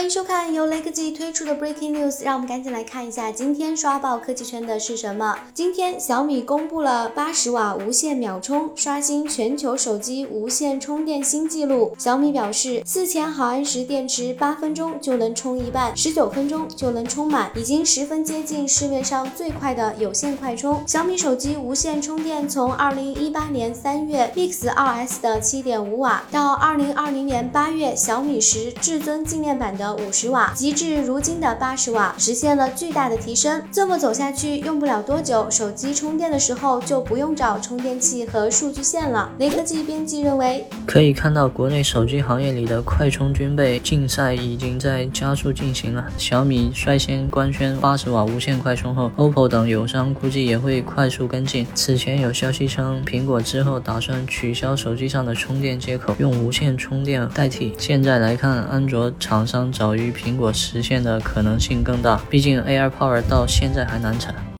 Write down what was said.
欢迎收看由雷科技推出的 Breaking News，让我们赶紧来看一下今天刷爆科技圈的是什么。今天小米公布了八十瓦无线秒充，刷新全球手机无线充电新纪录。小米表示，四千毫安时电池八分钟就能充一半，十九分钟就能充满，已经十分接近市面上最快的有线快充。小米手机无线充电从二零一八年三月 Mix 2S 的七点五瓦，到二零二零年八月小米十至尊纪念版的。五十瓦，极致如今的八十瓦，实现了巨大的提升。这么走下去，用不了多久，手机充电的时候就不用找充电器和数据线了。雷科技编辑认为，可以看到国内手机行业里的快充军备竞赛已经在加速进行了。小米率先官宣八十瓦无线快充后，OPPO 等友商估计也会快速跟进。此前有消息称，苹果之后打算取消手机上的充电接口，用无线充电代替。现在来看，安卓厂商早于苹果实现的可能性更大，毕竟 AirPower 到现在还难产。